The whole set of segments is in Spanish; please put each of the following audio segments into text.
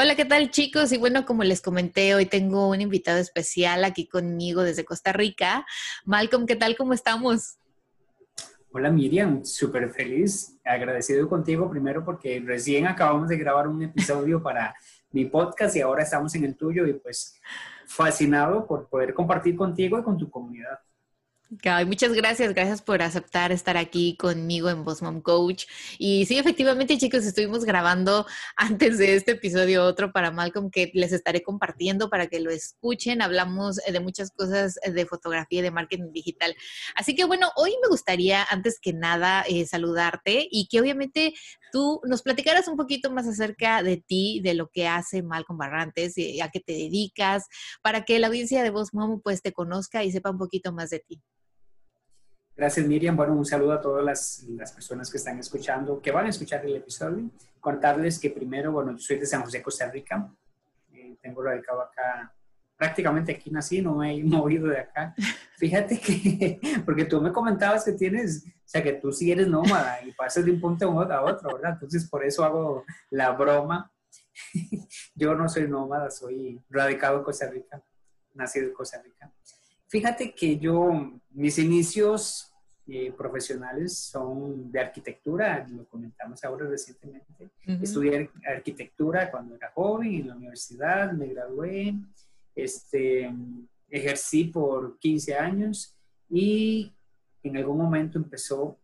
Hola, ¿qué tal chicos? Y bueno, como les comenté, hoy tengo un invitado especial aquí conmigo desde Costa Rica. Malcolm, ¿qué tal? ¿Cómo estamos? Hola Miriam, súper feliz, agradecido contigo primero porque recién acabamos de grabar un episodio para mi podcast y ahora estamos en el tuyo y pues fascinado por poder compartir contigo y con tu comunidad muchas gracias, gracias por aceptar estar aquí conmigo en Boss Mom Coach. Y sí, efectivamente, chicos, estuvimos grabando antes de este episodio otro para Malcolm que les estaré compartiendo para que lo escuchen. Hablamos eh, de muchas cosas eh, de fotografía y de marketing digital. Así que bueno, hoy me gustaría, antes que nada, eh, saludarte y que obviamente tú nos platicaras un poquito más acerca de ti, de lo que hace Malcolm Barrantes, y a qué te dedicas, para que la audiencia de Boss Mom pues te conozca y sepa un poquito más de ti. Gracias, Miriam. Bueno, un saludo a todas las, personas que están escuchando, que van a escuchar el episodio. Contarles que primero, bueno, yo soy de San José, Costa Rica. Eh, tengo radicado acá, prácticamente aquí nací, no me he movido de acá. Fíjate que, porque tú me comentabas que tienes, o sea, que tú sí eres nómada y pasas de un punto a otro, ¿verdad? Entonces, por eso hago la broma. yo no soy nómada, soy radicado en Costa Rica, nacido en Costa Rica. Fíjate que yo, mis inicios eh, profesionales son de arquitectura, lo comentamos ahora recientemente. Estudié arquitectura cuando era joven en la universidad, me gradué, este, ejercí por 15 años y en algún momento empezó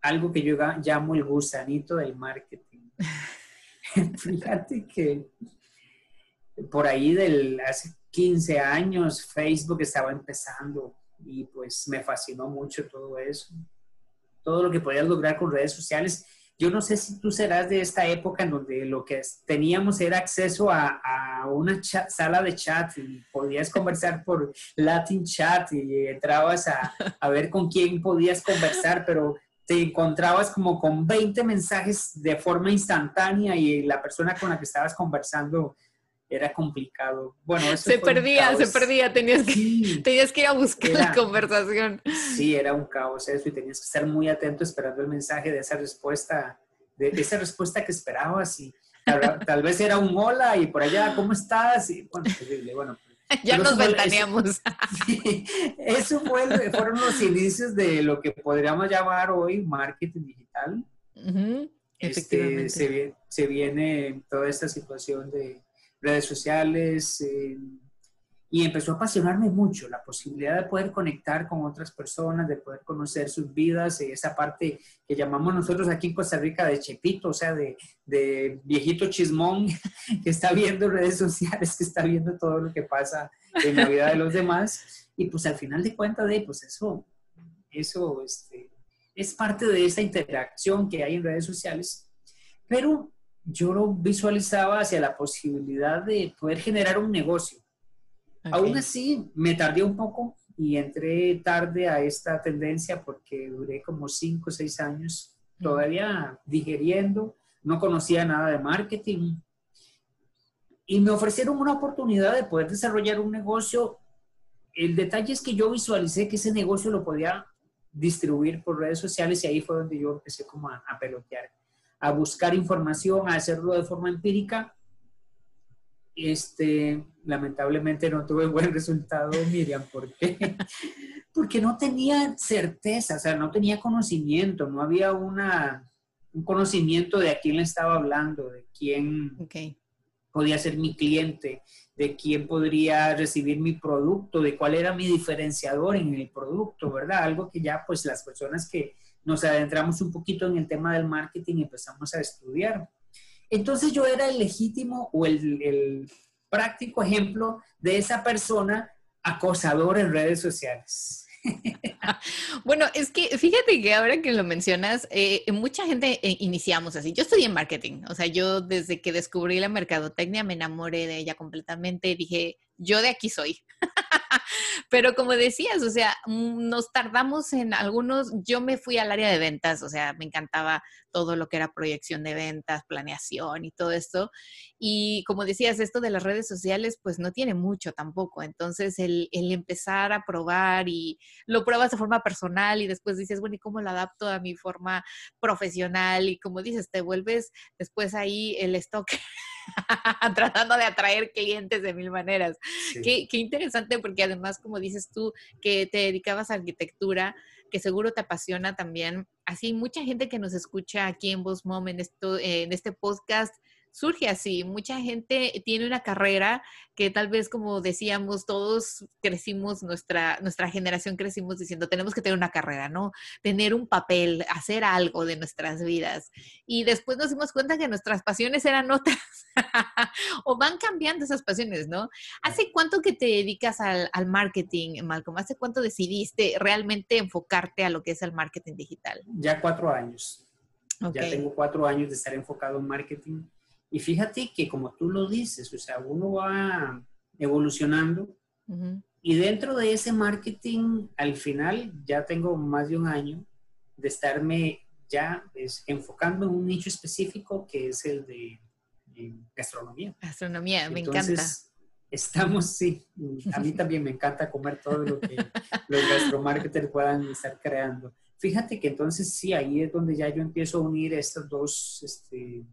algo que yo llamo el gusanito del marketing. Fíjate que por ahí del hace 15 años Facebook estaba empezando y pues me fascinó mucho todo eso, todo lo que podías lograr con redes sociales. Yo no sé si tú serás de esta época en donde lo que teníamos era acceso a, a una sala de chat y podías conversar por Latin Chat y entrabas a, a ver con quién podías conversar, pero te encontrabas como con 20 mensajes de forma instantánea y la persona con la que estabas conversando era complicado. Bueno, se perdía, se perdía, tenías que, tenías que ir a buscar la conversación. Sí, era un caos eso y tenías que estar muy atento esperando el mensaje de esa respuesta, de, esa respuesta que esperabas y tal, vez era un hola y por allá, ¿cómo estás? Y bueno, terrible, bueno. ya nos ventaneamos. Eso, fue, fueron los inicios de lo que podríamos llamar hoy marketing digital. Este, efectivamente. se, se viene toda esta situación de redes sociales, eh, y empezó a apasionarme mucho la posibilidad de poder conectar con otras personas, de poder conocer sus vidas, y esa parte que llamamos nosotros aquí en Costa Rica de chepito, o sea, de, de viejito chismón que está viendo redes sociales, que está viendo todo lo que pasa en la vida de los demás. Y pues al final de cuentas, de, pues eso, eso este, es parte de esa interacción que hay en redes sociales. Pero yo lo visualizaba hacia la posibilidad de poder generar un negocio. Aún así, me tardé un poco y entré tarde a esta tendencia porque duré como cinco o seis años todavía digeriendo, no conocía nada de marketing. Y me ofrecieron una oportunidad de poder desarrollar un negocio. El detalle es que yo visualicé que ese negocio lo podía distribuir por redes sociales y ahí fue donde yo empecé como a, a pelotear a buscar información, a hacerlo de forma empírica. Este, lamentablemente no tuve buen resultado, Miriam, ¿por qué? Porque no tenía certeza, o sea, no tenía conocimiento, no había una, un conocimiento de a quién le estaba hablando, de quién podía ser mi cliente, de quién podría recibir mi producto, de cuál era mi diferenciador en el producto, ¿verdad? Algo que ya pues las personas que nos adentramos un poquito en el tema del marketing y empezamos a estudiar. Entonces yo era el legítimo o el, práctico ejemplo de esa persona acosador en redes sociales. Bueno, es que fíjate que ahora que lo mencionas, eh, mucha gente eh, iniciamos así. Yo estudié marketing, o sea, yo desde que descubrí la mercadotecnia me enamoré de ella completamente dije, yo de aquí soy. Pero como decías, o sea, mm, nos tardamos en algunos, yo me fui al área de ventas, o sea, me encantaba todo lo que era proyección de ventas, planeación y todo esto. Y como decías, esto de las redes sociales, pues no tiene mucho tampoco. Entonces, el, el empezar a probar y lo pruebas de forma personal y después dices, bueno, ¿y cómo lo adapto a mi forma profesional? Y como dices, te vuelves después ahí el stock tratando de atraer clientes de mil maneras. Qué, qué, interesante porque además, como dices tú, que te dedicabas a arquitectura, que seguro te apasiona también. Así, mucha gente que nos escucha aquí en Voz Mom, en, esto, en este podcast, surge así. Mucha gente tiene una carrera que tal vez, como decíamos, todos crecimos, nuestra, nuestra generación crecimos diciendo, tenemos que tener una carrera, ¿no? Tener un papel, hacer algo de nuestras vidas. Y después nos dimos cuenta que nuestras pasiones eran otras, o van cambiando esas pasiones, ¿no? ¿Hace cuánto que te dedicas al, al marketing, Malcolm? ¿Hace cuánto decidiste realmente enfocarte a lo que es el marketing digital? Ya cuatro años. Ya tengo cuatro años de estar enfocado en marketing y fíjate que como tú lo dices, o sea, uno va evolucionando y dentro de ese marketing, al final ya tengo más de un año de estarme ya pues, enfocando en un nicho específico que es el de gastronomía. Gastronomía, me encanta. Estamos, sí, a mí también me encanta comer todo lo que los gastromarketers puedan estar creando. Fíjate que entonces sí, ahí es donde ya yo empiezo a unir estas dos este,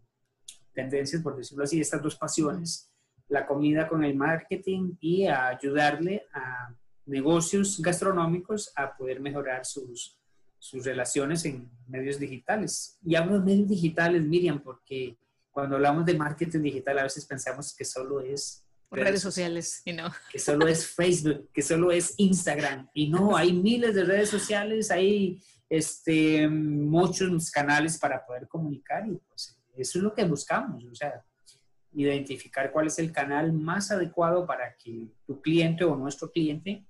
tendencias, por decirlo así, estas dos pasiones, la comida con el marketing y a ayudarle a negocios gastronómicos a poder mejorar sus, sus relaciones en medios digitales. Y hablo de medios digitales, Miriam, porque cuando hablamos de marketing digital a veces pensamos que solo es redes, sociales, y no. Que solo es Facebook, que solo es Instagram. Y no, hay miles de redes sociales, hay este, muchos canales para poder comunicar y pues eso es lo que buscamos, o sea, identificar cuál es el canal más adecuado para que tu cliente o nuestro cliente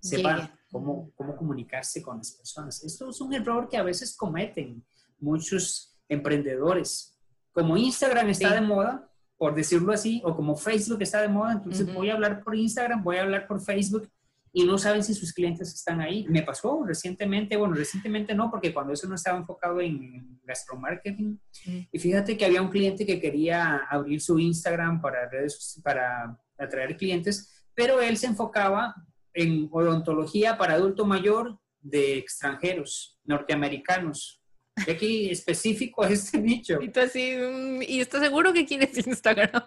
sepa cómo, cómo comunicarse con las personas. Esto es un error que a veces cometen muchos emprendedores. Como Instagram está de moda, por decirlo así, o como Facebook está de moda, entonces voy a hablar por Instagram, voy a hablar por Facebook y no saben si sus clientes están ahí. Me pasó recientemente, bueno, recientemente no, porque cuando eso no estaba enfocado en gastromarketing. Mm. Y fíjate que había un cliente que quería abrir su Instagram para redes, para atraer clientes, pero él se enfocaba en odontología para adulto mayor de extranjeros, norteamericanos. Y aquí específico a este nicho. Y, así, mm, ¿y estás seguro que quieres Instagram?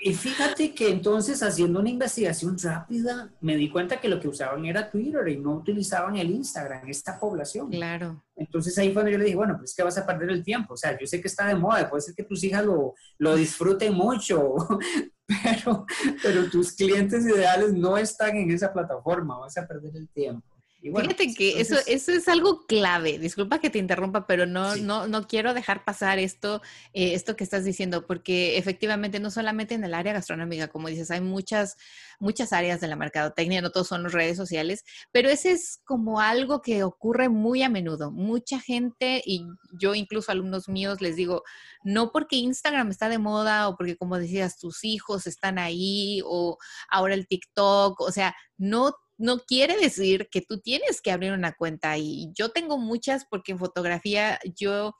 y fíjate que entonces haciendo una investigación rápida me di cuenta que lo que usaban era Twitter y no utilizaban el Instagram, esta población. Claro. Entonces ahí fue donde yo le dije, bueno, pues que vas a perder el tiempo. O sea, yo sé que está de moda, puede ser que tus hijas lo, lo disfruten mucho, pero, pero tus clientes ideales no están en esa plataforma, vas a perder el tiempo. Fíjate que eso, eso es algo clave. Disculpa que te interrumpa, pero no, no, no quiero dejar pasar esto, eh, esto que estás diciendo, porque efectivamente no solamente en el área gastronómica, como dices, hay muchas, muchas áreas de la mercadotecnia, no todos son las redes sociales, pero ese es como algo que ocurre muy a menudo. Mucha gente, y yo incluso alumnos míos les digo, no porque Instagram está de moda o porque, como decías, tus hijos están ahí o ahora el TikTok, o sea, no no quiere decir que tú tienes que abrir una cuenta y yo tengo muchas porque en fotografía yo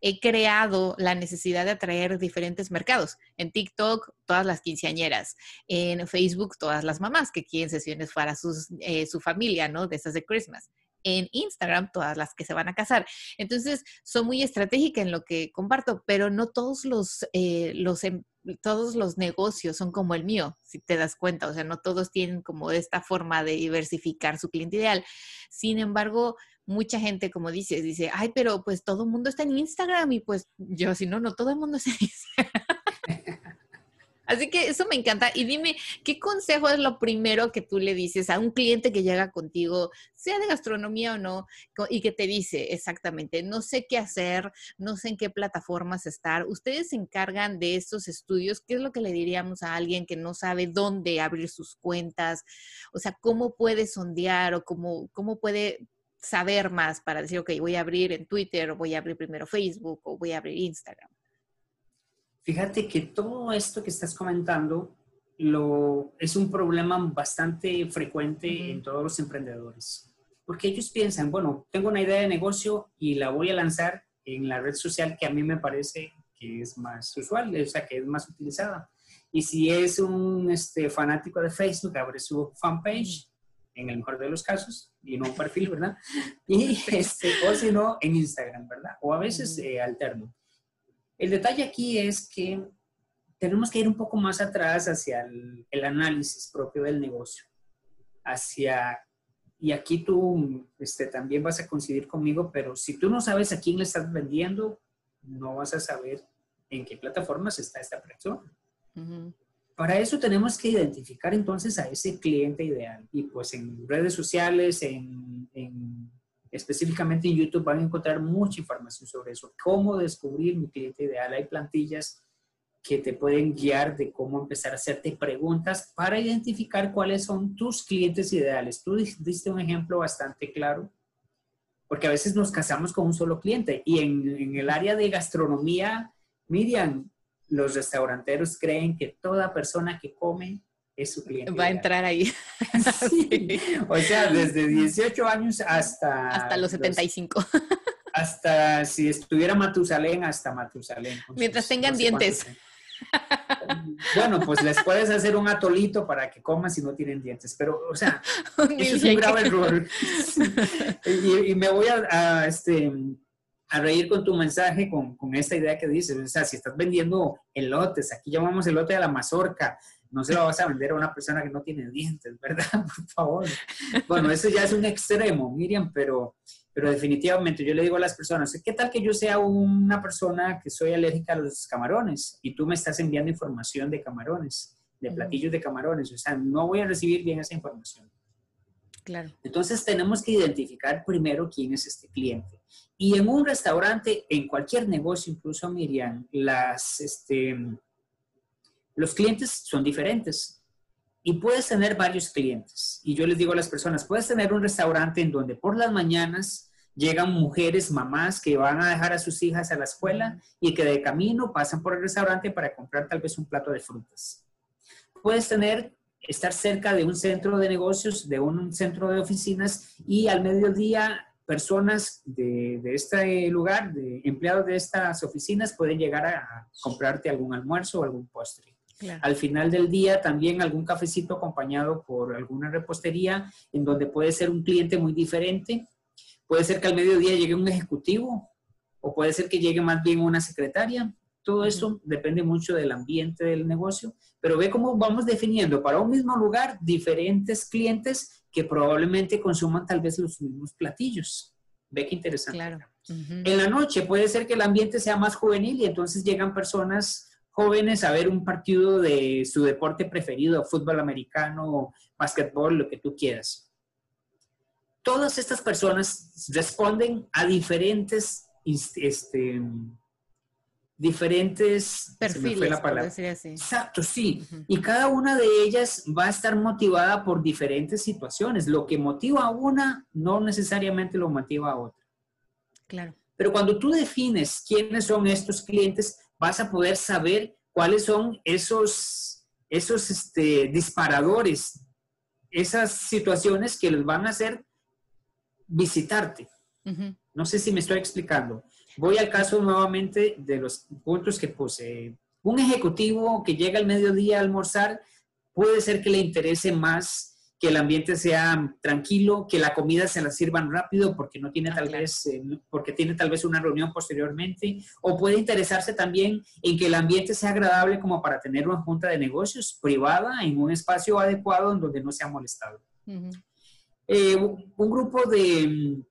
he creado la necesidad de atraer diferentes mercados. En TikTok, todas las quinceañeras. En Facebook, todas las mamás que quieren sesiones para sus, eh, su familia, ¿no? De esas de Christmas. En Instagram, todas las que se van a casar. Entonces, soy muy estratégica en lo que comparto, pero no todos los, eh, los, em, todos los negocios son como el mío, si te das cuenta, o sea, no todos tienen como esta forma de diversificar su cliente ideal. Sin embargo, mucha gente, como dices, dice, ay, pero pues todo el mundo está en Instagram y pues yo, si no, no, todo el mundo está en Instagram. Así que eso me encanta. Y dime, ¿qué consejo es lo primero que tú le dices a un cliente que llega contigo, sea de gastronomía o no, y que te dice exactamente, no sé qué hacer, no sé en qué plataformas estar? Ustedes se encargan de estos estudios. ¿Qué es lo que le diríamos a alguien que no sabe dónde abrir sus cuentas? O sea, ¿cómo puede sondear o cómo, cómo puede saber más para decir, ok, voy a abrir en Twitter, o voy a abrir primero Facebook, o voy a abrir Instagram? Fíjate que todo esto que estás comentando lo, es un problema bastante frecuente en todos los emprendedores. Porque ellos piensan, bueno, tengo una idea de negocio y la voy a lanzar en la red social que a mí me parece que es más usual, o sea, que es más utilizada. Y si es un este, fanático de Facebook, abre su fanpage, en el mejor de los casos, y no un perfil, ¿verdad? Y, este, o si no, en Instagram, ¿verdad? O a veces eh, alterno. El detalle aquí es que tenemos que ir un poco más atrás hacia el, el análisis propio del negocio, hacia y aquí tú este, también vas a coincidir conmigo, pero si tú no sabes a quién le estás vendiendo, no vas a saber en qué plataformas está esta persona. Para eso tenemos que identificar entonces a ese cliente ideal. Y pues en redes sociales, en, en, específicamente en YouTube, van a encontrar mucha información sobre eso. Cómo descubrir mi cliente ideal. Hay plantillas que te pueden guiar de cómo empezar a hacerte preguntas para identificar cuáles son tus clientes ideales. Tú diste un ejemplo bastante claro, porque a veces nos casamos con un solo cliente y en, el área de gastronomía, Miriam, los restauranteros creen que toda persona que come es su cliente. Va a entrar ahí. O sea, desde 18 años hasta... Hasta los 75. hasta si estuviera Matusalén, hasta Matusalén. Mientras tengan dientes. Bueno, pues les puedes hacer un atolito para que coman si no tienen dientes, pero, o sea, eso es un grave error. y, me voy a, este, a reír con tu mensaje, con, con, esta idea que dices. O sea, si estás vendiendo elotes, aquí llamamos elote a la mazorca, no se lo vas a vender a una persona que no tiene dientes, ¿verdad? Por favor. Bueno, eso ya es un extremo, Miriam, pero pero definitivamente yo le digo a las personas, ¿qué tal que yo sea una persona que soy alérgica a los camarones y tú me estás enviando información de camarones, de platillos de camarones? O sea, no voy a recibir bien esa información. Claro. Entonces tenemos que identificar primero quién es este cliente. Y en un restaurante, en cualquier negocio, incluso Miriam, las, este, los clientes son diferentes. Y puedes tener varios clientes. Y yo les digo a las personas, puedes tener un restaurante en donde por las mañanas llegan mujeres, mamás que van a dejar a sus hijas a la escuela y que de camino pasan por el restaurante para comprar tal vez un plato de frutas. Puedes tener, estar cerca de un centro de negocios, de un centro de oficinas y al mediodía personas de, de este lugar, de empleados de estas oficinas, pueden llegar a comprarte algún almuerzo o algún postre. Al final del día también algún cafecito acompañado por alguna repostería en donde puede ser un cliente muy diferente. Puede ser que al mediodía llegue un ejecutivo o puede ser que llegue más bien una secretaria. Todo eso depende mucho del ambiente del negocio, pero ve cómo vamos definiendo para un mismo lugar diferentes clientes que probablemente consuman tal vez los mismos platillos. Ve qué interesante. Claro. En la noche puede ser que el ambiente sea más juvenil y entonces llegan personas jóvenes a ver un partido de su deporte preferido, fútbol americano, básquetbol, lo que tú quieras. Todas estas personas responden a diferentes, este, diferentes perfiles, la palabra. Exacto, sí. Y cada una de ellas va a estar motivada por diferentes situaciones. Lo que motiva a una no necesariamente lo motiva a otra. Claro. Pero cuando tú defines quiénes son estos clientes, vas a poder saber cuáles son esos, esos este, disparadores, esas situaciones que les van a hacer visitarte. No sé si me estoy explicando. Voy al caso nuevamente de los puntos que puse. Un ejecutivo que llega al mediodía a almorzar puede ser que le interese más que el ambiente sea tranquilo, que la comida se la sirvan rápido porque no tiene ah, tal vez, eh, porque tiene tal vez una reunión posteriormente, o puede interesarse también en que el ambiente sea agradable como para tener una junta de negocios privada en un espacio adecuado en donde no sea molestado. Eh, un grupo de,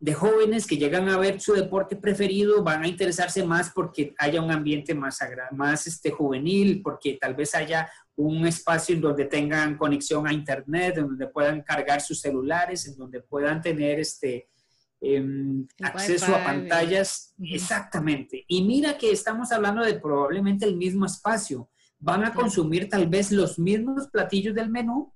de jóvenes que llegan a ver su deporte preferido van a interesarse más porque haya un ambiente más, más este, juvenil, porque tal vez haya un espacio en donde tengan conexión a internet, en donde puedan cargar sus celulares, en donde puedan tener este em, acceso a pantallas. Exactamente. Y mira que estamos hablando de probablemente el mismo espacio. Van a consumir tal vez los mismos platillos del menú,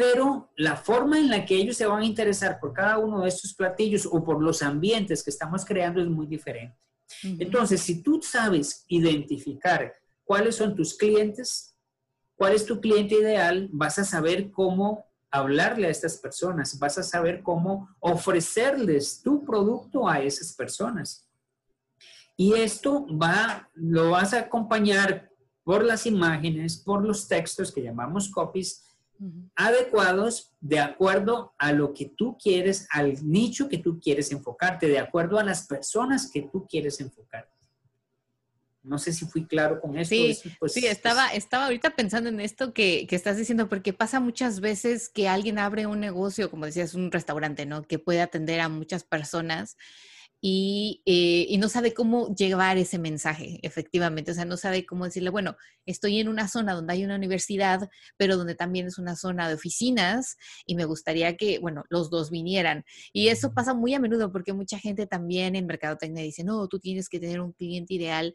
pero la forma en la que ellos se van a interesar por cada uno de estos platillos o por los ambientes que estamos creando es muy diferente. Entonces, si tú sabes identificar cuáles son tus clientes, cuál es tu cliente ideal, vas a saber cómo hablarle a estas personas, vas a saber cómo ofrecerles tu producto a esas personas. Y esto va, lo vas a acompañar por las imágenes, por los textos que llamamos copies, adecuados de acuerdo a lo que tú quieres, al nicho que tú quieres enfocarte, de acuerdo a las personas que tú quieres enfocarte. No sé si fui claro con esto. Sí, pues, sí estaba, estaba ahorita pensando en esto que, que, estás diciendo, porque pasa muchas veces que alguien abre un negocio, como decías, un restaurante, ¿no? Que puede atender a muchas personas y, eh, y, no sabe cómo llevar ese mensaje, efectivamente. O sea, no sabe cómo decirle, bueno, estoy en una zona donde hay una universidad, pero donde también es una zona de oficinas y me gustaría que, bueno, los dos vinieran. Y eso pasa muy a menudo porque mucha gente también en Mercadotecnia dice, no, tú tienes que tener un cliente ideal.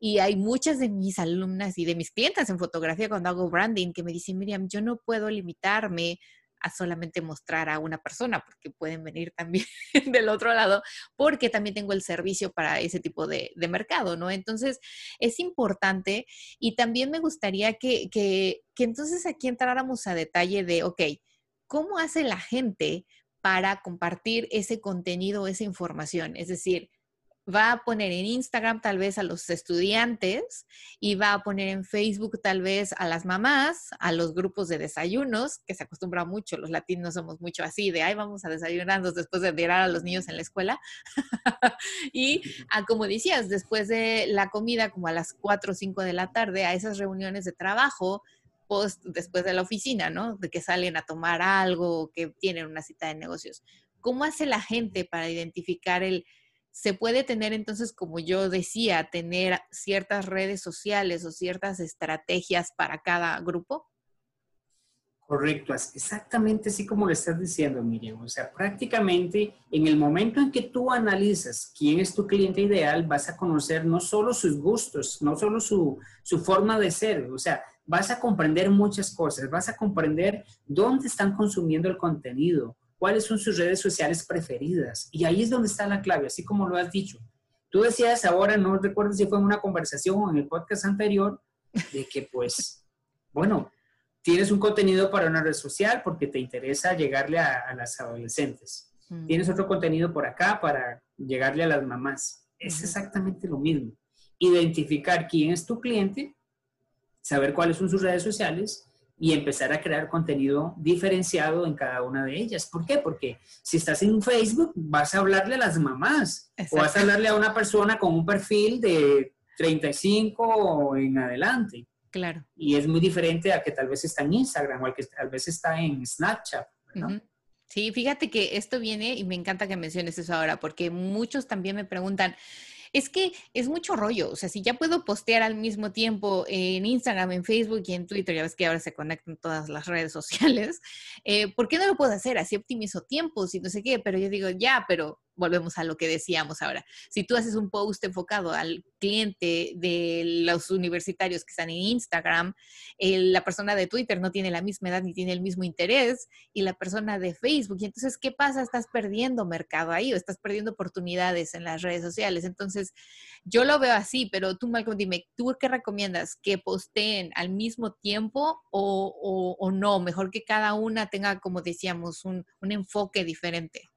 Y hay muchas de mis alumnas y de mis clientes en fotografía cuando hago branding que me dicen, Miriam, yo no puedo limitarme a solamente mostrar a una persona, porque pueden venir también del otro lado, porque también tengo el servicio para ese tipo de, mercado, ¿no? Entonces, es importante y también me gustaría que, que, que entonces aquí entráramos a detalle de, ok, ¿cómo hace la gente para compartir ese contenido, esa información? Es decir, va a poner en Instagram tal vez a los estudiantes y va a poner en Facebook tal vez a las mamás, a los grupos de desayunos, que se acostumbra mucho, los latinos somos mucho así, de, ay, vamos a desayunarnos después de mirar a los niños en la escuela. y a, como decías, después de la comida, como a las 4 o 5 de la tarde, a esas reuniones de trabajo, post, después de la oficina, ¿no? De que salen a tomar algo, que tienen una cita de negocios. ¿Cómo hace la gente para identificar el se puede tener entonces, como yo decía, tener ciertas redes sociales o ciertas estrategias para cada grupo? Correcto, exactamente así como lo estás diciendo, Miriam. O sea, prácticamente en el momento en que tú analizas quién es tu cliente ideal, vas a conocer no solo sus gustos, no solo su, su forma de ser, o sea, vas a comprender muchas cosas, vas a comprender dónde están consumiendo el contenido, cuáles son sus redes sociales preferidas. Y ahí es donde está la clave, así como lo has dicho. Tú decías ahora, no recuerdo si fue en una conversación o en el podcast anterior, de que pues, bueno, tienes un contenido para una red social porque te interesa llegarle a, las adolescentes. Mm. Tienes otro contenido por acá para llegarle a las mamás. Es exactamente lo mismo. Identificar quién es tu cliente, saber cuáles son sus redes sociales y empezar a crear contenido diferenciado en cada una de ellas. ¿Por qué? Porque si estás en Facebook, vas a hablarle a las mamás o vas a hablarle a una persona con un perfil de 35 o en adelante. Claro. Y es muy diferente a que tal vez está en Instagram o al que tal vez está en Snapchat. Sí, fíjate que esto viene y me encanta que menciones eso ahora, porque muchos también me preguntan, es que es mucho rollo. O sea, si ya puedo postear al mismo tiempo en Instagram, en Facebook y en Twitter, ya ves que ahora se conectan todas las redes sociales, eh, ¿por qué no lo puedo hacer? Así optimizo tiempos y no sé qué, pero yo digo, ya, pero volvemos a lo que decíamos ahora. Si tú haces un post enfocado al cliente de los universitarios que están en Instagram, la persona de Twitter no tiene la misma edad ni tiene el mismo interés y la persona de Facebook. Entonces, ¿qué pasa? Estás perdiendo mercado ahí o estás perdiendo oportunidades en las redes sociales. Entonces, yo lo veo así, pero tú, Malcolm, dime, ¿tú qué recomiendas? ¿Que posteen al mismo tiempo o, no? Mejor que cada una tenga, como decíamos, un enfoque diferente.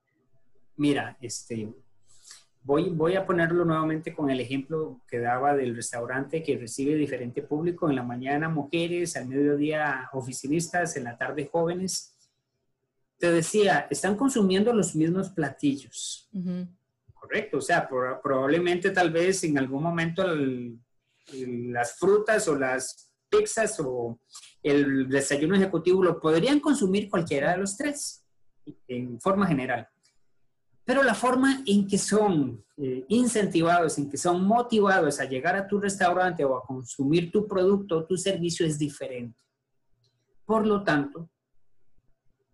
Mira, este, voy, voy a ponerlo nuevamente con el ejemplo que daba del restaurante que recibe diferente público. En la mañana mujeres, al mediodía oficinistas, en la tarde jóvenes. Te decía, están consumiendo los mismos platillos. Correcto, o sea, probablemente tal vez en algún momento las frutas o las pizzas o el desayuno ejecutivo lo podrían consumir cualquiera de los tres, en forma general. Pero la forma en que son eh, incentivados, en que son motivados a llegar a tu restaurante o a consumir tu producto o tu servicio es diferente. Por lo tanto,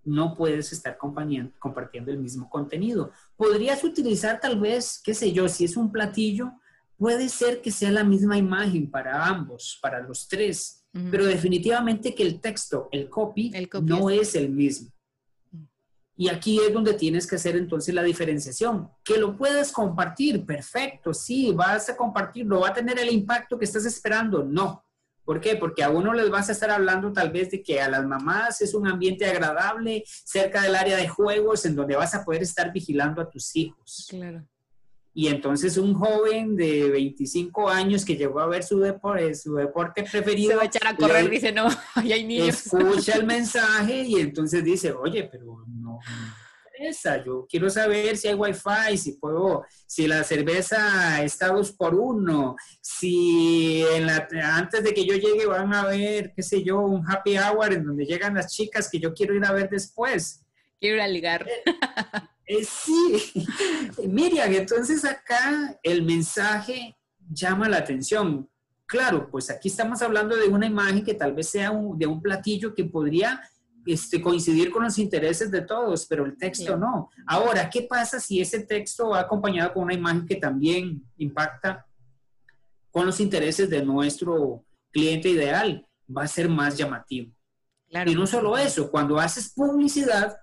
no puedes estar compartiendo el mismo contenido. Podrías utilizar tal vez, qué sé yo, si es un platillo, puede ser que sea la misma imagen para ambos, para los tres, pero definitivamente que el texto, el copy, no es el mismo. Y aquí es donde tienes que hacer entonces la diferenciación. Que lo puedes compartir, perfecto, sí, vas a compartirlo, va a tener el impacto que estás esperando, no. ¿Por qué? Porque a uno les vas a estar hablando tal vez de que a las mamás es un ambiente agradable cerca del área de juegos en donde vas a poder estar vigilando a tus hijos. Claro. Y entonces un joven de 25 años que llegó a ver su, deporte, su deporte preferido... Se va a echar a correr, dice, no, ahí hay niños. Escucha el mensaje y entonces dice, oye, pero no, yo quiero saber si hay wifi, si puedo, si la cerveza está dos por uno, si antes de que yo llegue van a ver, qué sé yo, un happy hour en donde llegan las chicas que yo quiero ir a ver después. Quiero ir a ligar. Eh, sí, Miriam, entonces acá el mensaje llama la atención. Claro, pues aquí estamos hablando de una imagen que tal vez sea de un platillo que podría este, coincidir con los intereses de todos, pero el texto no. Ahora, ¿qué pasa si ese texto va acompañado con una imagen que también impacta con los intereses de nuestro cliente ideal? Va a ser más llamativo. Y no solo eso, cuando haces publicidad,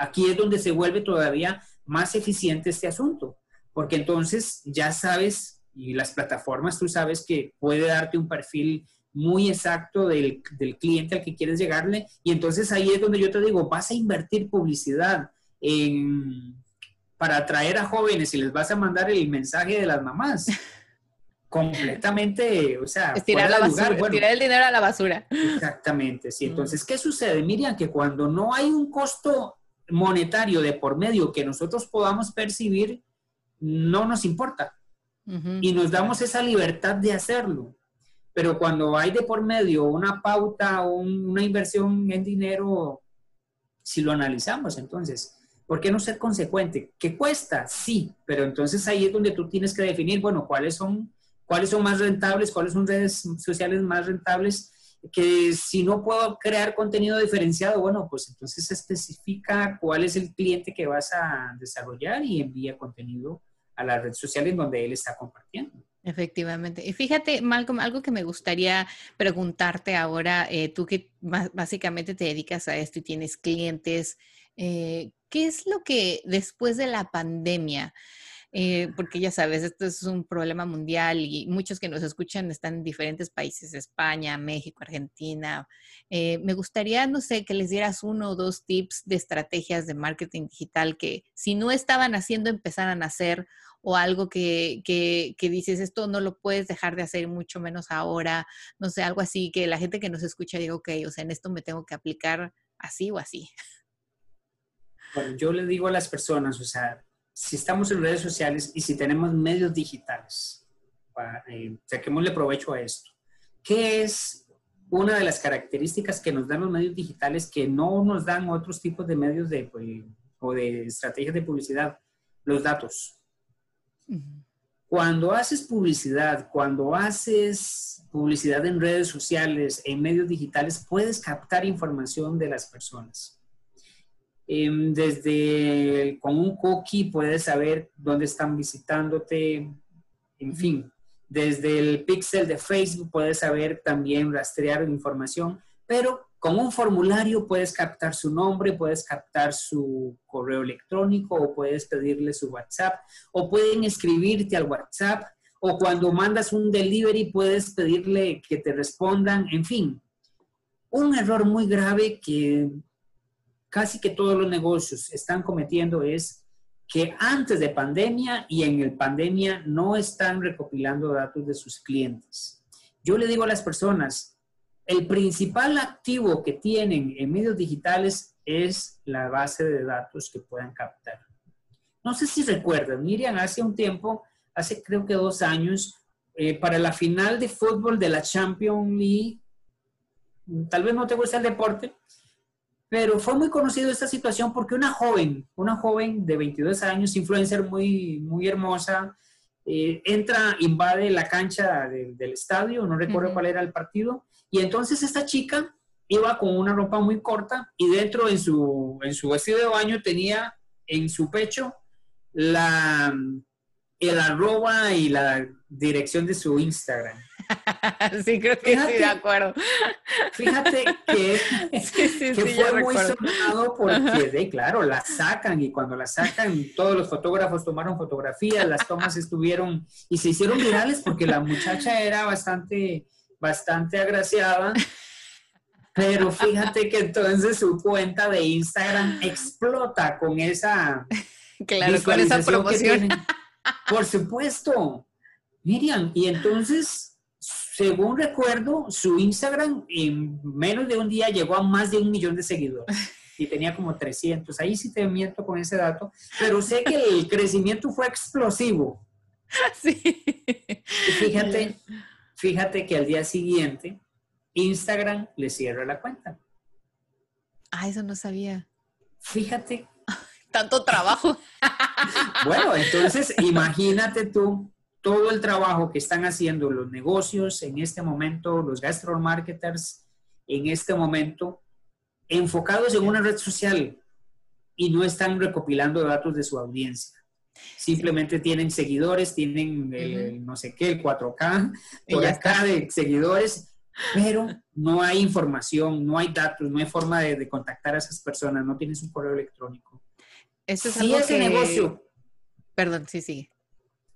aquí es donde se vuelve todavía más eficiente este asunto, porque entonces ya sabes, y las plataformas tú sabes que puede darte un perfil muy exacto del, cliente al que quieres llegarle. Y entonces ahí es donde yo te digo, vas a invertir publicidad para atraer a jóvenes y les vas a mandar el mensaje de las mamás. completamente, o sea, tirar, la basura, tirar el dinero a la basura. Exactamente, sí. Entonces, ¿qué sucede? Miriam, que cuando no hay un costo monetario de por medio que nosotros podamos percibir, no nos importa. Y nos damos esa libertad de hacerlo. Pero cuando hay de por medio una pauta o una inversión en dinero, si lo analizamos, entonces, ¿por qué no ser consecuente? ¿Qué cuesta? Sí, pero entonces ahí es donde tú tienes que definir, bueno, cuáles son, cuáles son más rentables, cuáles son redes sociales más rentables, que si no puedo crear contenido diferenciado, bueno, pues entonces especifica cuál es el cliente que vas a desarrollar y envía contenido a la red social en donde él está compartiendo. Efectivamente. Y fíjate, Malcolm, algo que me gustaría preguntarte ahora, eh, tú que básicamente te dedicas a esto y tienes clientes, eh, ¿qué es lo que después de la pandemia, eh, porque ya sabes, esto es un problema mundial y muchos que nos escuchan están en diferentes países, España, México, Argentina. me gustaría, no sé, que les dieras uno o dos tips de estrategias de marketing digital que si no estaban haciendo, empezaran a hacer o algo que, dices, esto no lo puedes dejar de hacer, mucho menos ahora, no sé, algo así, que la gente que nos escucha diga, ok, o sea, en esto me tengo que aplicar así o así. Bueno, yo le digo a las personas, o sea, si estamos en redes sociales y si tenemos medios digitales, eh, saquémosle provecho a esto. ¿Qué es una de las características que nos dan los medios digitales que no nos dan otros tipos de medios de, pues, o de estrategias de publicidad? Los datos. Cuando haces publicidad, cuando haces publicidad en redes sociales, en medios digitales, puedes captar información de las personas. Em, desde con un cookie puedes saber dónde están visitándote, en fin, desde el pixel de Facebook puedes saber también rastrear información, pero con un formulario puedes captar su nombre, puedes captar su correo electrónico o puedes pedirle su WhatsApp o pueden escribirte al WhatsApp o cuando mandas un delivery puedes pedirle que te respondan, en fin. Un error muy grave que casi que todos los negocios están cometiendo es que antes de pandemia y en el pandemia no están recopilando datos de sus clientes. Yo le digo a las personas, el principal activo que tienen en medios digitales es la base de datos que puedan captar. No sé si recuerdan, Miriam, hace un tiempo, hace creo que dos años, eh, para la final de fútbol de la Champions League, tal vez no te gusta el deporte, pero fue muy conocido esta situación porque una joven, una joven de 22 años, influencer muy, muy hermosa, eh, entra, invade la cancha del estadio, no recuerdo cuál era el partido, y entonces esta chica iba con una ropa muy corta y dentro en su, en su vestido de baño tenía en su pecho la, el arroba y la dirección de su Instagram. sí, creo que sí, de acuerdo. Fíjate que, fue muy sonado porque, de, claro, la sacan y cuando la sacan, todos los fotógrafos tomaron fotografías, las tomas estuvieron y se hicieron virales porque la muchacha era bastante bastante agraciada, pero fíjate que entonces su cuenta de Instagram explota con esa... Claro, con esa promoción. Por supuesto. Miriam, y entonces, según recuerdo, su Instagram en menos de un día llegó a más de un millón de seguidores y tenía como 300. Ahí sí te miento con ese dato, pero sé que el crecimiento fue explosivo. Sí. fíjate, fíjate que al día siguiente Instagram le cierra la cuenta. Ah, eso no sabía. Fíjate. Tanto trabajo. Bueno, entonces imagínate tú todo el trabajo que están haciendo los negocios en este momento, los gastromarketers en este momento, enfocados en una red social y no están recopilando datos de su audiencia. Simplemente tienen seguidores, tienen el, no sé qué, el 4K, por acá de seguidores, pero no hay información, no hay datos, no hay forma de, contactar a esas personas, no tienes un correo electrónico. Eso es algo ese negocio. Perdón, sí, sí.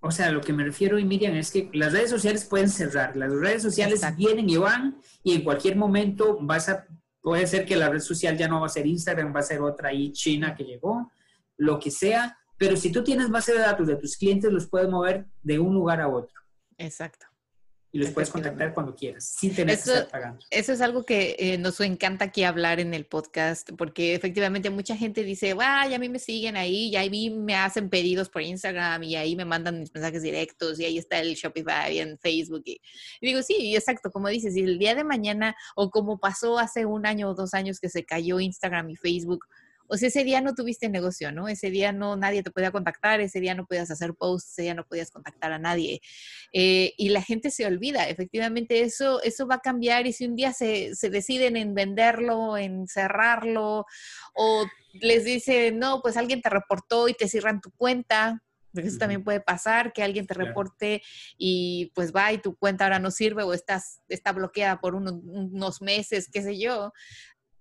O sea, lo que me refiero, y Miriam, es que las redes sociales pueden cerrar, las redes sociales vienen y van, y en cualquier momento vas a, puede ser que la red social ya no va a ser Instagram, va a ser otra ahí China que llegó, lo que sea, pero si tú tienes base de datos de tus clientes, los puedes mover de un lugar a otro. Exacto. Y los puedes contactar cuando quieras, sin tener que estar pagando. Eso es algo que eh, nos encanta aquí hablar en el podcast, porque efectivamente mucha gente dice, vaya, a mí me siguen ahí, y ahí me hacen pedidos por Instagram, y ahí me mandan mis mensajes directos, y ahí está el Shopify en Facebook. Y, y digo, sí, exacto, como dices, y el día de mañana, o como pasó hace un año o dos años que se cayó Instagram y Facebook, o sea, ese día no tuviste negocio, ¿no? Ese día no nadie te podía contactar, ese día no podías hacer posts, ese día no podías contactar a nadie. Eh, y la gente se olvida, efectivamente eso, eso va a cambiar y si un día se, se deciden en venderlo, en cerrarlo, o les dice, no, pues alguien te reportó y te cierran tu cuenta, porque eso también puede pasar, que alguien te reporte y pues va y tu cuenta ahora no sirve o estás, está bloqueada por unos meses, qué sé yo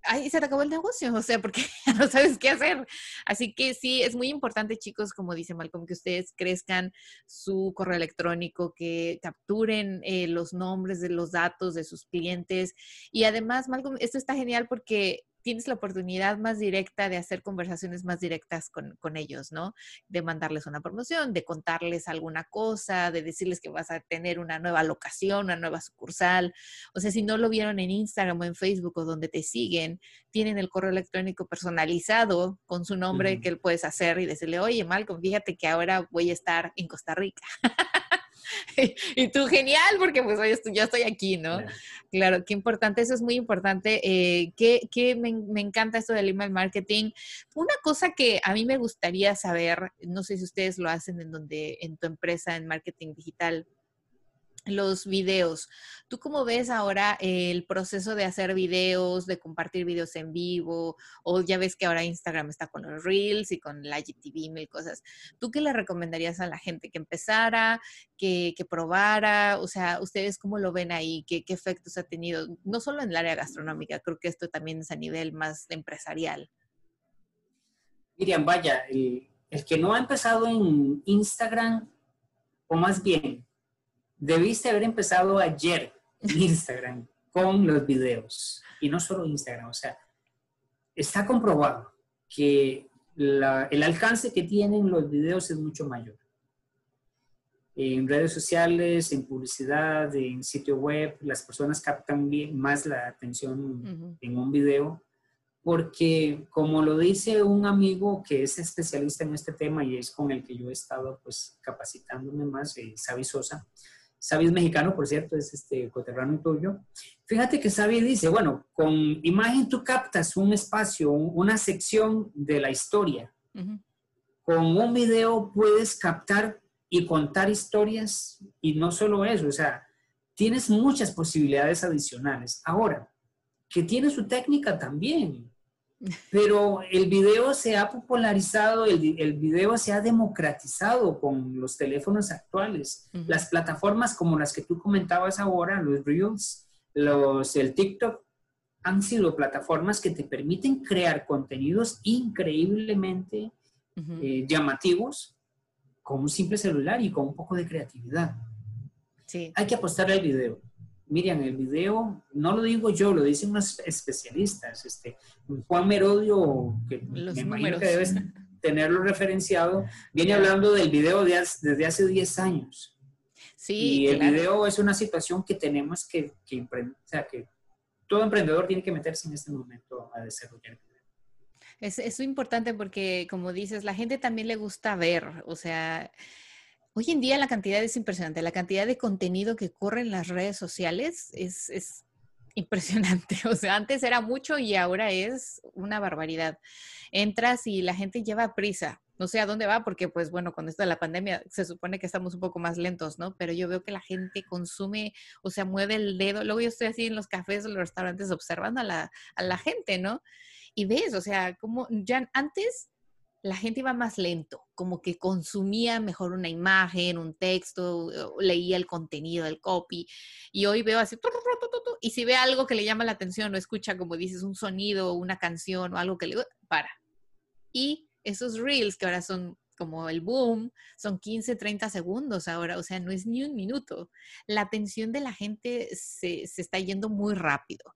ahí se te acabó el negocio, o sea, porque no sabes qué hacer. Así que sí, es muy importante, chicos, como dice Malcolm, que ustedes crezcan su correo electrónico, que capturen eh, los nombres de los datos de sus clientes. Y además, Malcolm, esto está genial porque tienes la oportunidad más directa de hacer conversaciones más directas con, ellos, ¿no? De mandarles una promoción, de contarles alguna cosa, de decirles que vas a tener una nueva locación, una nueva sucursal. O sea, si no lo vieron en Instagram o en Facebook o donde te siguen, tienen el correo electrónico personalizado con su nombre que él puedes hacer y decirle, oye, Malcolm, fíjate que ahora voy a estar en Costa Rica. y tú, genial, porque pues hoy yo estoy aquí, ¿no? Claro. qué importante, eso es muy importante. Eh, que, me, me, encanta esto del email marketing. Una cosa que a mí me gustaría saber, no sé si ustedes lo hacen en donde, en tu empresa, en marketing digital, los videos. ¿Tú cómo ves ahora el proceso de hacer videos, de compartir videos en vivo? O ya ves que ahora Instagram está con los Reels y con la IGTV, mil cosas. ¿Tú qué le recomendarías a la gente? ¿Que empezara? ¿Que, probara? O sea, ¿ustedes cómo lo ven ahí? ¿Qué, ¿Qué efectos ha tenido? No solo en el área gastronómica, creo que esto también es a nivel más empresarial. Miriam, vaya, el, el que no ha empezado en Instagram, o más bien, debiste haber empezado ayer Instagram con los videos. Y no solo Instagram, o sea, está comprobado que el alcance que tienen los videos es mucho mayor. En redes sociales, en publicidad, en sitio web, las personas captan bien más la atención en un video porque como lo dice un amigo que es especialista en este tema y es con el que yo he estado pues capacitándome más, eh, Sosa, Sabi es mexicano, por cierto, es este coterráneo tuyo. Fíjate que Sabi dice, bueno, con imagen tú captas un espacio, una sección de la historia. Con un video puedes captar y contar historias y no solo eso, o sea, tienes muchas posibilidades adicionales. Ahora, que tiene su técnica también. Pero el video se ha popularizado, el, el video se ha democratizado con los teléfonos actuales. Las plataformas como las que tú comentabas ahora, los Reels, los, el TikTok, han sido plataformas que te permiten crear contenidos increíblemente eh, llamativos con un simple celular y con un poco de creatividad. Sí. Hay que apostar al video. Miriam, el video, no lo digo yo, lo dicen unos especialistas. Este, Juan Merodio, que me imagino que debes tenerlo referenciado, viene hablando del video desde hace 10 años. Sí, y el video es una situación que tenemos que, que, o sea, que todo emprendedor tiene que meterse en este momento a desarrollar. Es, es importante porque, como dices, la gente también le gusta ver, o sea, Hoy en día la cantidad es impresionante, la cantidad de contenido que corre en las redes sociales es, es impresionante. O sea, antes era mucho y ahora es una barbaridad. Entras y la gente lleva prisa. No sé a dónde va, porque pues bueno, con esto de la pandemia se supone que estamos un poco más lentos, ¿no? Pero yo veo que la gente consume, o sea, mueve el dedo. Luego yo estoy así en los cafés o los restaurantes observando a la, a la gente, ¿no? Y ves, o sea, como ya antes la gente iba más lento, como que consumía mejor una imagen, un texto, leía el contenido del copy. Y hoy veo así, y si ve algo que le llama la atención o escucha, como dices, un sonido, una canción o algo que le para. Y esos reels que ahora son como el boom, son 15, 30 segundos ahora, o sea, no es ni un minuto. La atención de la gente se, se está yendo muy rápido.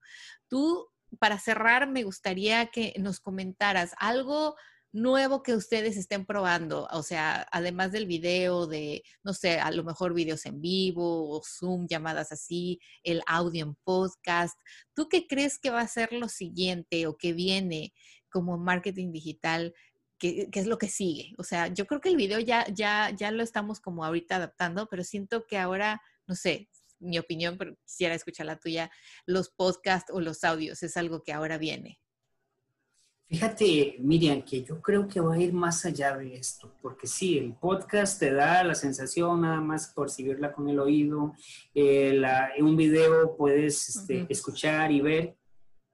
Tú, para cerrar, me gustaría que nos comentaras algo nuevo que ustedes estén probando? O sea, además del video, de, no sé, a lo mejor videos en vivo o Zoom, llamadas así, el audio en podcast. ¿Tú qué crees que va a ser lo siguiente o que viene como marketing digital? ¿Qué, es lo que sigue? O sea, yo creo que el video ya, ya, ya lo estamos como ahorita adaptando, pero siento que ahora, no sé, mi opinión, pero quisiera escuchar la tuya, los podcasts o los audios es algo que ahora viene. Fíjate, Miriam, que yo creo que va a ir más allá de esto, porque sí, el podcast te da la sensación nada más por seguirla con el oído, eh, un video puedes este, escuchar y ver,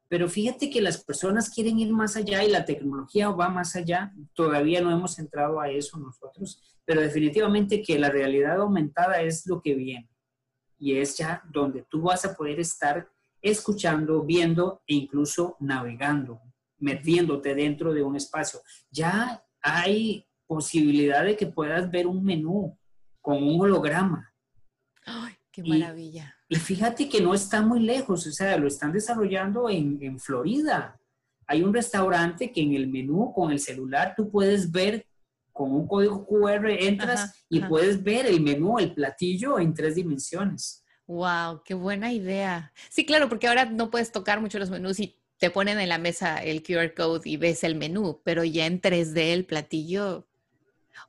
pero fíjate que las personas quieren ir más allá y la tecnología va más allá. Todavía no hemos entrado a eso nosotros, pero definitivamente que la realidad aumentada es lo que viene y es ya donde tú vas a poder estar escuchando, viendo e incluso navegando metiéndote dentro de un espacio. Ya hay posibilidad de que puedas ver un menú con un holograma. ¡Ay, qué maravilla! Y, fíjate que no está muy lejos, o sea, lo están desarrollando en, Florida. Hay un restaurante que en el menú con el celular tú puedes ver con un código QR, entras y puedes ver el menú, el platillo en tres dimensiones. Wow, qué buena idea. Sí, claro, porque ahora no puedes tocar mucho los menús y te ponen en la mesa el QR code y ves el menú, pero ya en 3D el platillo,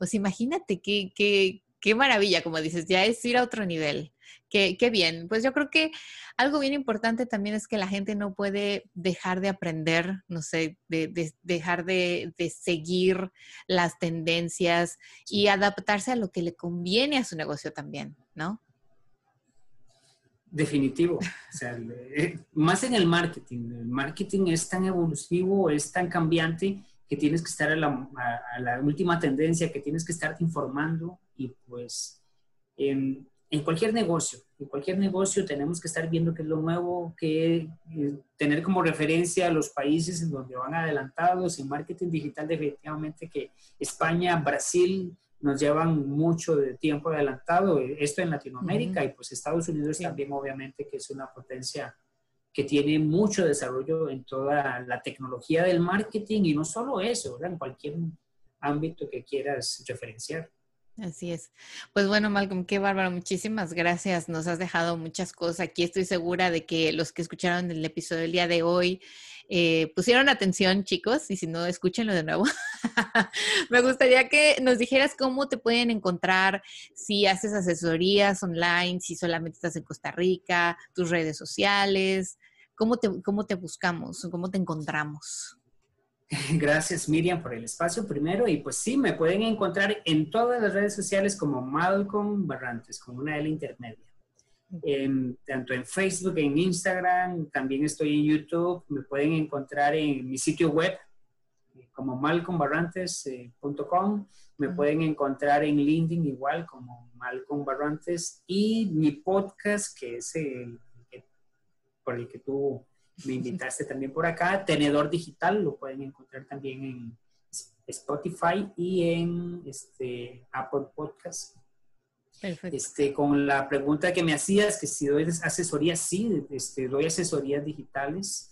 o sea, imagínate qué, qué, qué maravilla, como dices, ya es ir a otro nivel. Qué, qué, bien. Pues yo creo que algo bien importante también es que la gente no puede dejar de aprender, no sé, de, dejar de, de, seguir las tendencias y adaptarse a lo que le conviene a su negocio también, ¿no? Definitivo. O sea, eh, más en el marketing. El marketing es tan evolutivo, es tan cambiante que tienes que estar a la, última tendencia, que tienes que estarte informando y pues en, cualquier negocio, en cualquier negocio tenemos que estar viendo qué es lo nuevo, que eh, tener como referencia a los países en donde van adelantados. En marketing digital definitivamente que España, Brasil, nos llevan mucho de tiempo adelantado, eh, esto en Latinoamérica y pues Estados Unidos también obviamente que es una potencia que tiene mucho desarrollo en toda la tecnología del marketing y no solo eso, en cualquier ámbito que quieras referenciar. Así es. Pues bueno, Malcolm, qué bárbaro. Muchísimas gracias. Nos has dejado muchas cosas. Aquí estoy segura de que los que escucharon el episodio del día de hoy eh, pusieron atención, chicos, y si no, escúchenlo de nuevo. Me gustaría que nos dijeras cómo te pueden encontrar, si haces asesorías online, si solamente estás en Costa Rica, tus redes sociales, cómo te, cómo te buscamos, cómo te encontramos. Gracias Miriam por el espacio primero. Y pues sí, me pueden encontrar en todas las redes sociales como Malcolm Barrantes, con una L intermedia. Tanto en Facebook, en Instagram, también estoy en YouTube, me pueden encontrar en mi sitio web como malcolmbarrantes.com, me pueden encontrar en LinkedIn igual como Malcolm Barrantes. Y mi podcast que es el, por el que tú me invitaste también por acá, Tenedor Digital, lo pueden encontrar también en Spotify y en este, Apple Podcast. Perfecto. Este, con la pregunta que me hacías, que si doy asesoría, sí, este, doy asesorías digitales.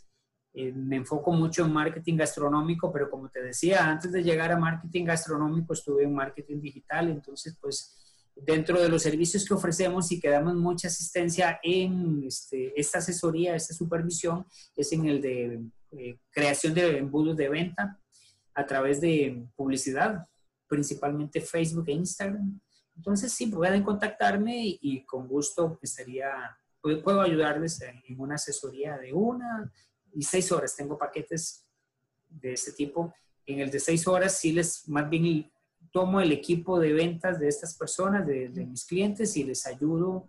Eh, me enfoco mucho en marketing gastronómico, pero como te decía, antes de llegar a marketing gastronómico estuve en marketing digital, entonces pues dentro de los servicios que ofrecemos y que damos mucha asistencia en este, esta asesoría, esta supervisión, es en el de eh, creación de embudos de venta a través de publicidad, principalmente Facebook e Instagram. Entonces, sí, pueden contactarme y, con gusto estaría, puedo ayudarles en, una asesoría de una y seis horas. Tengo paquetes de este tipo. En el de seis horas, sí les, más bien tomo el equipo de ventas de estas personas, de, mis clientes, y les ayudo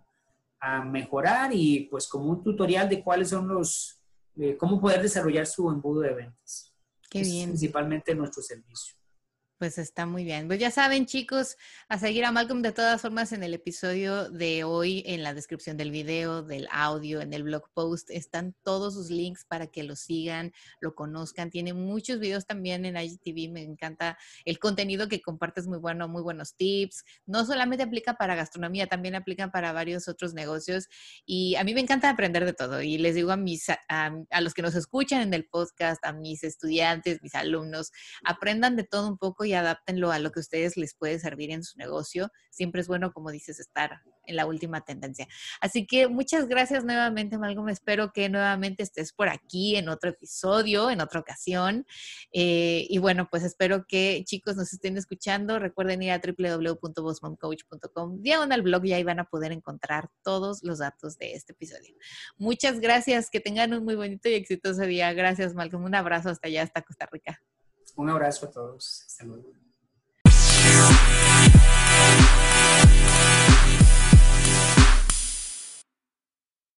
a mejorar y pues como un tutorial de cuáles son los, cómo poder desarrollar su embudo de ventas. Qué bien. principalmente nuestro servicio. Pues está muy bien. Pues ya saben, chicos, a seguir a Malcolm de todas formas en el episodio de hoy, en la descripción del video, del audio, en el blog post, están todos sus links para que lo sigan, lo conozcan. Tiene muchos videos también en IGTV. Me encanta el contenido que compartes, muy bueno, muy buenos tips. No solamente aplica para gastronomía, también aplica para varios otros negocios. Y a mí me encanta aprender de todo. Y les digo a mis, a, a los que nos escuchan en el podcast, a mis estudiantes, mis alumnos, aprendan de todo un poco y adáptenlo a lo que a ustedes les puede servir en su negocio. Siempre es bueno, como dices, estar en la última tendencia. Así que muchas gracias nuevamente, Malcolm. Espero que nuevamente estés por aquí en otro episodio, en otra ocasión. Eh, y bueno, pues espero que chicos nos estén escuchando. Recuerden ir a www.bossmomcoach.com, diagonal blog, y ahí van a poder encontrar todos los datos de este episodio. Muchas gracias. Que tengan un muy bonito y exitoso día. Gracias, Malcolm. Un abrazo hasta allá, hasta Costa Rica. Un abrazo a todos.